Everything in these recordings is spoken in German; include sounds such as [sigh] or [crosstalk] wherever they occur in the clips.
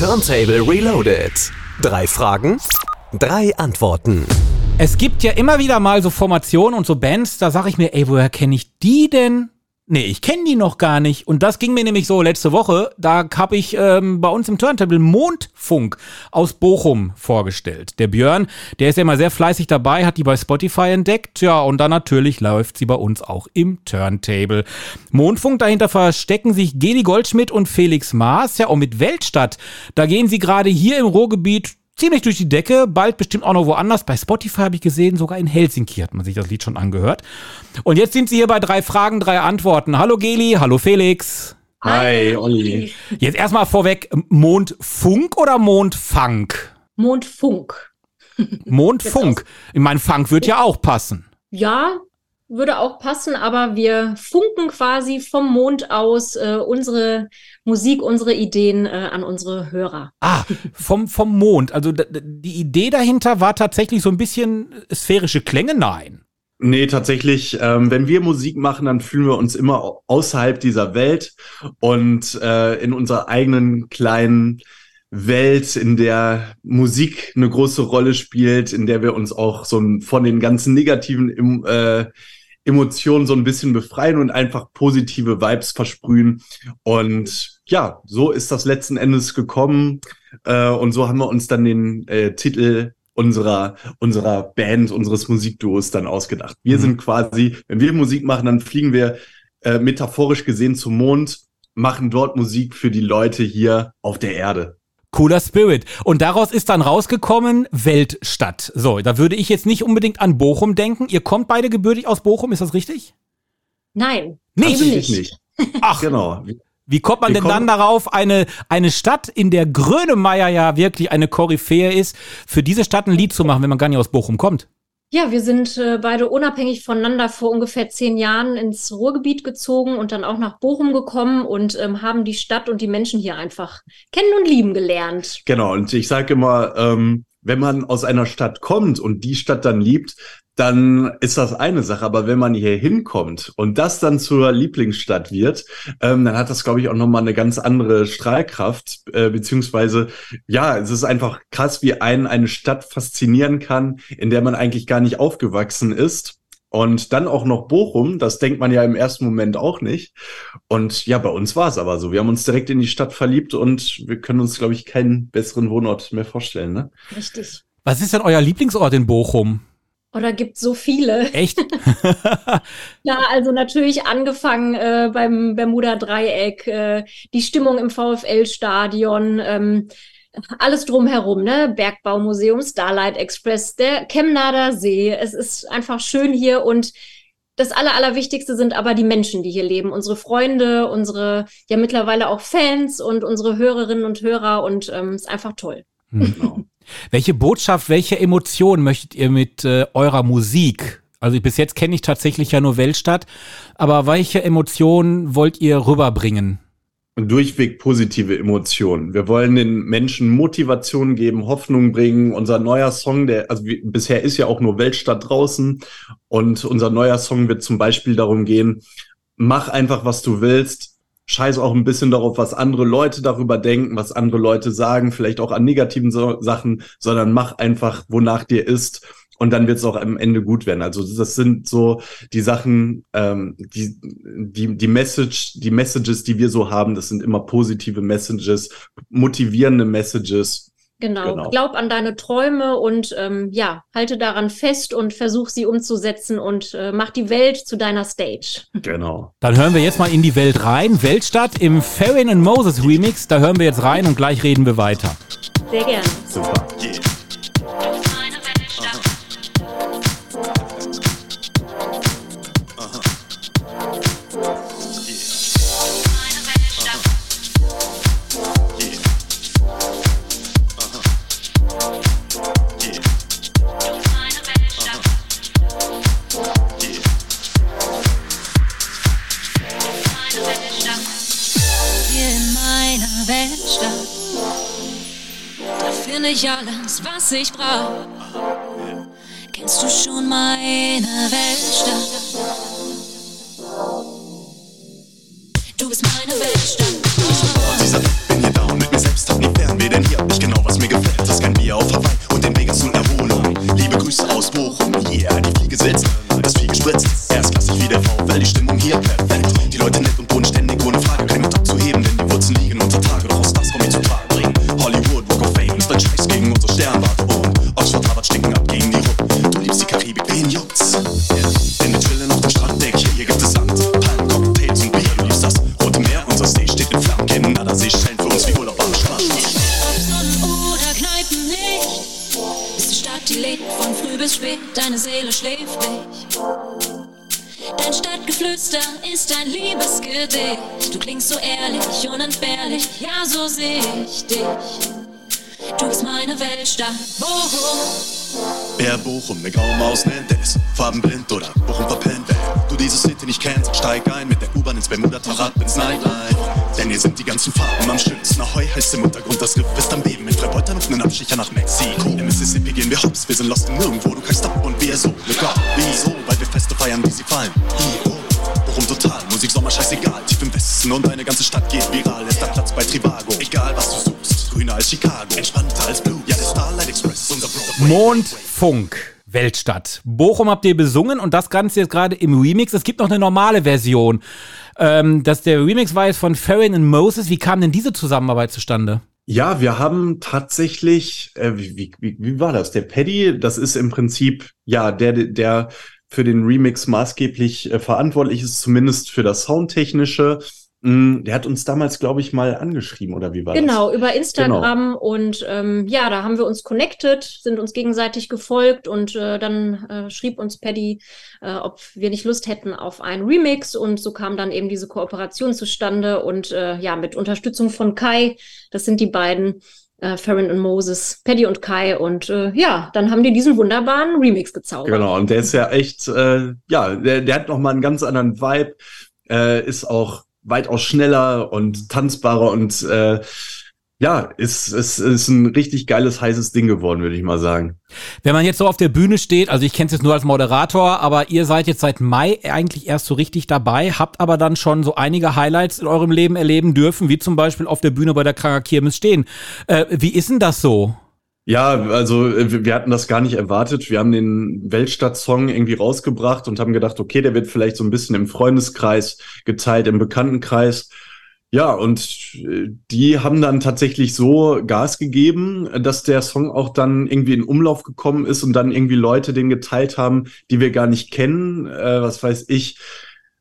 Turntable Reloaded. Drei Fragen, drei Antworten. Es gibt ja immer wieder mal so Formationen und so Bands, da sage ich mir, ey, woher kenne ich die denn? Nee, ich kenne die noch gar nicht. Und das ging mir nämlich so letzte Woche. Da habe ich ähm, bei uns im Turntable Mondfunk aus Bochum vorgestellt. Der Björn, der ist ja immer sehr fleißig dabei, hat die bei Spotify entdeckt. Ja, und dann natürlich läuft sie bei uns auch im Turntable. Mondfunk, dahinter verstecken sich Geli Goldschmidt und Felix Maas. Ja, und mit Weltstadt, da gehen sie gerade hier im Ruhrgebiet ziemlich durch die Decke, bald bestimmt auch noch woanders. Bei Spotify habe ich gesehen, sogar in Helsinki hat man sich das Lied schon angehört. Und jetzt sind sie hier bei drei Fragen, drei Antworten. Hallo Geli, hallo Felix. Hi, Olli. Jetzt erstmal vorweg, Mondfunk oder Mondfunk? Mondfunk. Mondfunk. Ich meine, Funk wird ja auch passen. Ja, würde auch passen, aber wir funken quasi vom Mond aus äh, unsere Musik, unsere Ideen äh, an unsere Hörer. Ah, vom, vom Mond. Also die Idee dahinter war tatsächlich so ein bisschen sphärische Klänge? Nein. Nee, tatsächlich, ähm, wenn wir Musik machen, dann fühlen wir uns immer außerhalb dieser Welt und äh, in unserer eigenen kleinen Welt, in der Musik eine große Rolle spielt, in der wir uns auch so von den ganzen negativen äh, Emotionen so ein bisschen befreien und einfach positive Vibes versprühen. Und ja, so ist das letzten Endes gekommen. Äh, und so haben wir uns dann den äh, Titel unserer, unserer Band, unseres Musikduos dann ausgedacht. Wir mhm. sind quasi, wenn wir Musik machen, dann fliegen wir äh, metaphorisch gesehen zum Mond, machen dort Musik für die Leute hier auf der Erde. Cooler Spirit. Und daraus ist dann rausgekommen Weltstadt. So, da würde ich jetzt nicht unbedingt an Bochum denken. Ihr kommt beide gebürtig aus Bochum, ist das richtig? Nein. Nicht? nicht. nicht. [laughs] Ach, genau. Wie kommt man Wir denn dann darauf, eine, eine Stadt, in der Grönemeyer ja wirklich eine Koryphäe ist, für diese Stadt ein Lied zu machen, wenn man gar nicht aus Bochum kommt? Ja, wir sind äh, beide unabhängig voneinander vor ungefähr zehn Jahren ins Ruhrgebiet gezogen und dann auch nach Bochum gekommen und ähm, haben die Stadt und die Menschen hier einfach kennen und lieben gelernt. Genau, und ich sage immer, ähm, wenn man aus einer Stadt kommt und die Stadt dann liebt, dann ist das eine Sache. Aber wenn man hier hinkommt und das dann zur Lieblingsstadt wird, ähm, dann hat das, glaube ich, auch nochmal eine ganz andere Strahlkraft. Äh, beziehungsweise, ja, es ist einfach krass, wie einen eine Stadt faszinieren kann, in der man eigentlich gar nicht aufgewachsen ist. Und dann auch noch Bochum, das denkt man ja im ersten Moment auch nicht. Und ja, bei uns war es aber so. Wir haben uns direkt in die Stadt verliebt und wir können uns, glaube ich, keinen besseren Wohnort mehr vorstellen. Ne? Richtig. Was ist denn euer Lieblingsort in Bochum? Oder gibt so viele? Echt? [laughs] ja, also natürlich angefangen äh, beim Bermuda Dreieck, äh, die Stimmung im VfL-Stadion, ähm, alles drumherum, ne? Bergbaumuseum, Starlight Express, der Chemnader See. Es ist einfach schön hier und das Aller, Allerwichtigste sind aber die Menschen, die hier leben. Unsere Freunde, unsere ja mittlerweile auch Fans und unsere Hörerinnen und Hörer und ähm, ist einfach toll. Hm, genau. Welche Botschaft, welche Emotion möchtet ihr mit äh, eurer Musik? Also bis jetzt kenne ich tatsächlich ja nur Weltstadt, aber welche Emotionen wollt ihr rüberbringen? Durchweg positive Emotionen. Wir wollen den Menschen Motivation geben, Hoffnung bringen. Unser neuer Song, der, also wie, bisher ist ja auch nur Weltstadt draußen und unser neuer Song wird zum Beispiel darum gehen, mach einfach, was du willst, scheiß auch ein bisschen darauf, was andere Leute darüber denken, was andere Leute sagen, vielleicht auch an negativen so Sachen, sondern mach einfach, wonach dir ist. Und dann wird es auch am Ende gut werden. Also das sind so die Sachen, ähm, die, die, die Message, die Messages, die wir so haben, das sind immer positive Messages, motivierende Messages. Genau. genau. Glaub an deine Träume und ähm, ja, halte daran fest und versuch sie umzusetzen und äh, mach die Welt zu deiner Stage. Genau. Dann hören wir jetzt mal in die Welt rein. Weltstadt im Farron and Moses Remix. Da hören wir jetzt rein und gleich reden wir weiter. Sehr gerne. Super. ich alles, was ich brauch. Kennst du schon meine Weltstadt? Du bist meine Weltstadt. Oh, dieser Weg bin hier down, mit mir selbst hab nie Fernweh, denn hier hab ich genau, was mir gefällt. Das kein Bier auf Hawaii und den Weg zu Erholung. Liebe Grüße aus Bochum, yeah, die fern, wie bis spät, deine Seele schläft nicht. Dein Stadtgeflüster ist ein Liebesgedicht. Du klingst so ehrlich, unentbehrlich, ja, so seh ich dich. Du bist meine Weltstadt, Bochum. Wer Bochum ne Gaumaus nennt, der ist farbenblind oder Bochum verpennt. Wer du diese City nicht kennst, steig ein mit der U-Bahn ins Bermuda-Fahrrad ins Nightlife. Denn hier sind die ganzen Farben am schönsten. Ahoi heißt im Untergrund, das Riff ist am Beben. Mit Freibeuter und einen Abstecher nach Mexiko. Im Mississippi gehen wir hops, wir sind lost nirgendwo. Du kannst ab und wir so, look up, wieso? Weil wir Feste feiern, wie sie fallen. Hier, Bochum total, Musik, Sommer, scheißegal. Tief im Westen und deine ganze Stadt geht viral. Ist da Platz bei Trivago, egal was du suchst. Grüner als Chicago, entspannter als Blue. Ja, der Starlight Express ist unser Broadway. Mondfunk. Weltstadt. Bochum habt ihr besungen und das Ganze jetzt gerade im Remix. Es gibt noch eine normale Version. Ähm, dass der Remix war jetzt von Farron und Moses. Wie kam denn diese Zusammenarbeit zustande? Ja, wir haben tatsächlich, äh, wie, wie, wie war das? Der Paddy, das ist im Prinzip, ja, der, der für den Remix maßgeblich äh, verantwortlich ist, zumindest für das Soundtechnische. Mm, Der hat uns damals, glaube ich, mal angeschrieben, oder wie war Genau, das? über Instagram und ähm, ja, da haben wir uns connected, sind uns gegenseitig gefolgt und äh, dann äh, schrieb uns Paddy, äh, ob wir nicht Lust hätten auf einen Remix und so kam dann eben diese Kooperation zustande und äh, ja, mit Unterstützung von Kai, das sind die beiden, äh, Farron und Moses, Paddy und Kai und äh, ja, dann haben die diesen wunderbaren Remix gezaubert. Genau, und der ist ja echt, äh, ja, der, der hat noch mal einen ganz anderen Vibe, äh, ist auch weitaus schneller und tanzbarer und äh, ja, ist, ist, ist ein richtig geiles, heißes Ding geworden, würde ich mal sagen. Wenn man jetzt so auf der Bühne steht, also ich kenne es jetzt nur als Moderator, aber ihr seid jetzt seit Mai eigentlich erst so richtig dabei, habt aber dann schon so einige Highlights in eurem Leben erleben dürfen, wie zum Beispiel auf der Bühne bei der Kranger Kirmes stehen. Äh, wie ist denn das so? Ja, also äh, wir hatten das gar nicht erwartet. Wir haben den Weltstadt-Song irgendwie rausgebracht und haben gedacht, okay, der wird vielleicht so ein bisschen im Freundeskreis geteilt, im Bekanntenkreis. Ja, und äh, die haben dann tatsächlich so Gas gegeben, dass der Song auch dann irgendwie in Umlauf gekommen ist und dann irgendwie Leute den geteilt haben, die wir gar nicht kennen. Äh, was weiß ich,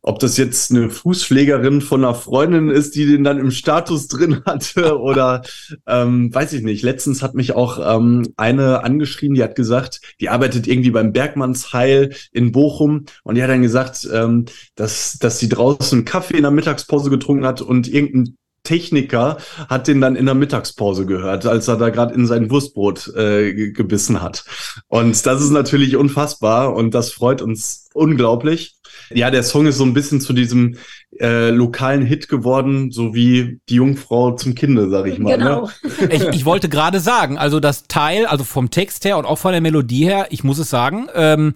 ob das jetzt eine Fußpflegerin von einer Freundin ist, die den dann im Status drin hatte [laughs] oder ähm, weiß ich nicht. Letztens hat mich auch ähm, eine angeschrieben, die hat gesagt, die arbeitet irgendwie beim Bergmannsheil in Bochum und die hat dann gesagt, ähm, dass, dass sie draußen Kaffee in der Mittagspause getrunken hat und irgendein Techniker hat den dann in der Mittagspause gehört, als er da gerade in sein Wurstbrot äh, ge- gebissen hat. Und das ist natürlich unfassbar und das freut uns unglaublich. Ja, der Song ist so ein bisschen zu diesem äh, lokalen Hit geworden, so wie die Jungfrau zum Kinde, sag ich mal. Genau. Ne? [laughs] Ich, ich wollte gerade sagen, also das Teil, also vom Text her und auch von der Melodie her, ich muss es sagen, ähm,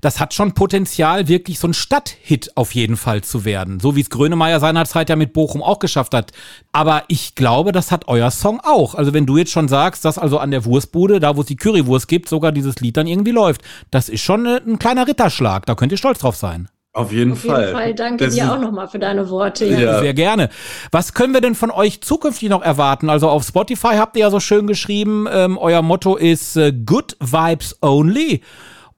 das hat schon Potenzial, wirklich so ein Stadthit auf jeden Fall zu werden. So wie es Grönemeyer seinerzeit ja mit Bochum auch geschafft hat. Aber ich glaube, das hat euer Song auch. Also wenn du jetzt schon sagst, dass also an der Wurstbude, da wo es die Currywurst gibt, sogar dieses Lied dann irgendwie läuft, das ist schon äh, ein kleiner Ritterschlag. Da könnt ihr stolz drauf sein. Auf jeden Auf jeden Fall. Fall, danke Das dir auch nochmal für deine Worte. Ja. Sehr gerne. Was können wir denn von euch zukünftig noch erwarten? Also auf Spotify habt ihr ja so schön geschrieben, ähm, euer Motto ist äh, Good Vibes Only.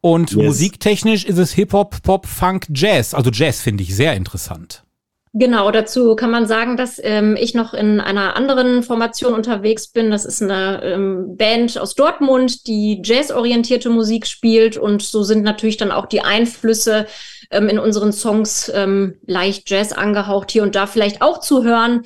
Und Yes. musiktechnisch ist es Hip-Hop, Pop, Funk, Jazz. Also Jazz finde ich sehr interessant. Genau, dazu kann man sagen, dass ähm, ich noch in einer anderen Formation unterwegs bin. Das ist eine ähm, Band aus Dortmund, die jazzorientierte Musik spielt. Und so sind natürlich dann auch die Einflüsse ähm, in unseren Songs ähm, leicht Jazz angehaucht, hier und da vielleicht auch zu hören.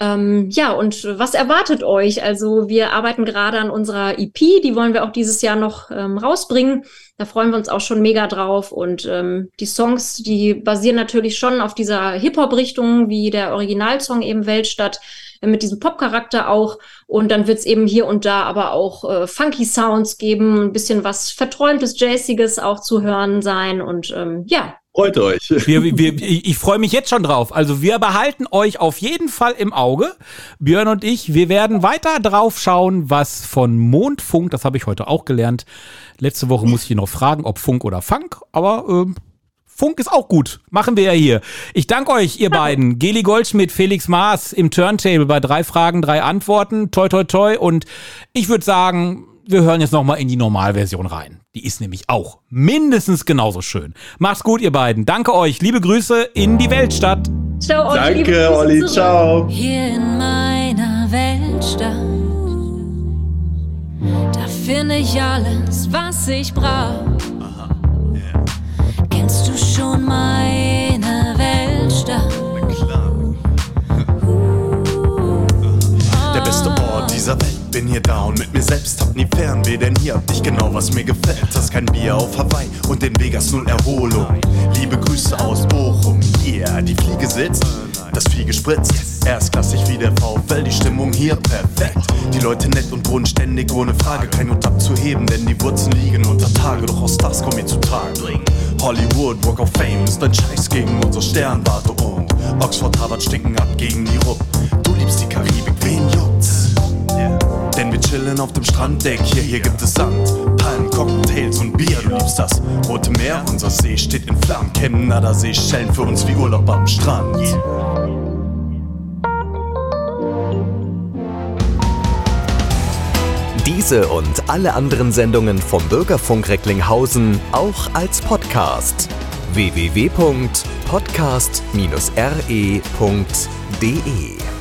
Ähm, ja, und was erwartet euch? Also wir arbeiten gerade an unserer EP, die wollen wir auch dieses Jahr noch ähm, rausbringen. Da freuen wir uns auch schon mega drauf. Und ähm, die Songs, die basieren natürlich schon auf dieser Hip-Hop-Richtung, wie der Originalsong eben Weltstadt, äh, mit diesem Pop-Charakter auch. Und dann wird es eben hier und da aber auch äh, funky Sounds geben, ein bisschen was Verträumtes, Jazziges auch zu hören sein. Und ähm, ja, Freut euch. [laughs] Wir, wir, ich freue mich jetzt schon drauf. Also wir behalten euch auf jeden Fall im Auge. Björn und ich, wir werden weiter drauf schauen, was von Mondfunk, das habe ich heute auch gelernt. Letzte Woche musste ich noch fragen, ob Funk oder Funk, aber ähm, Funk ist auch gut. Machen wir ja hier. Ich danke euch, ihr beiden. Geli Goldschmidt, Felix Maas im Turntable bei drei Fragen, drei Antworten. Toi, toi, toi. Und ich würde sagen, wir hören jetzt nochmal in die Normalversion rein. Die ist nämlich auch mindestens genauso schön. Macht's gut, ihr beiden. Danke euch. Liebe Grüße in die Weltstadt. ciao, Olli, Danke, Olli. zurück. Ciao. Hier in meiner Weltstadt, da finde ich alles, was ich brauch. Kennst du schon meine Weltstadt? Der beste Ort dieser Welt, bin hier da und mit mir selbst hab nie Fernweh, denn hier hab ich genau, was mir gefällt. Das kein Bier auf Hawaii und in Vegas null Erholung. Liebe Grüße aus Bochum, yeah, die Fliege sitzt, das Vieh gespritzt. Erstklassig wie der VfL, die Stimmung hier perfekt. Die Leute nett und bodenständig, ohne Frage, kein Hut abzuheben, denn die Wurzeln liegen unter Tage, doch aus das komm ich zu Tag. Hollywood, Walk of Fame ist ein Scheiß gegen unsere Sternwarte und Oxford, Harvard stinken ab gegen die Rupp. Du liebst die Karibik, wen juckt's? Denn wir chillen auf dem Stranddeck, hier, hier gibt es Sand, Palmen, Cocktails und Bier, du liebst das Rote Meer, unser See steht in Flammen, Chemnader Seychellen für uns wie Urlaub am Strand. Diese und alle anderen Sendungen vom Bürgerfunk Recklinghausen auch als Podcast. www.podcast-re.de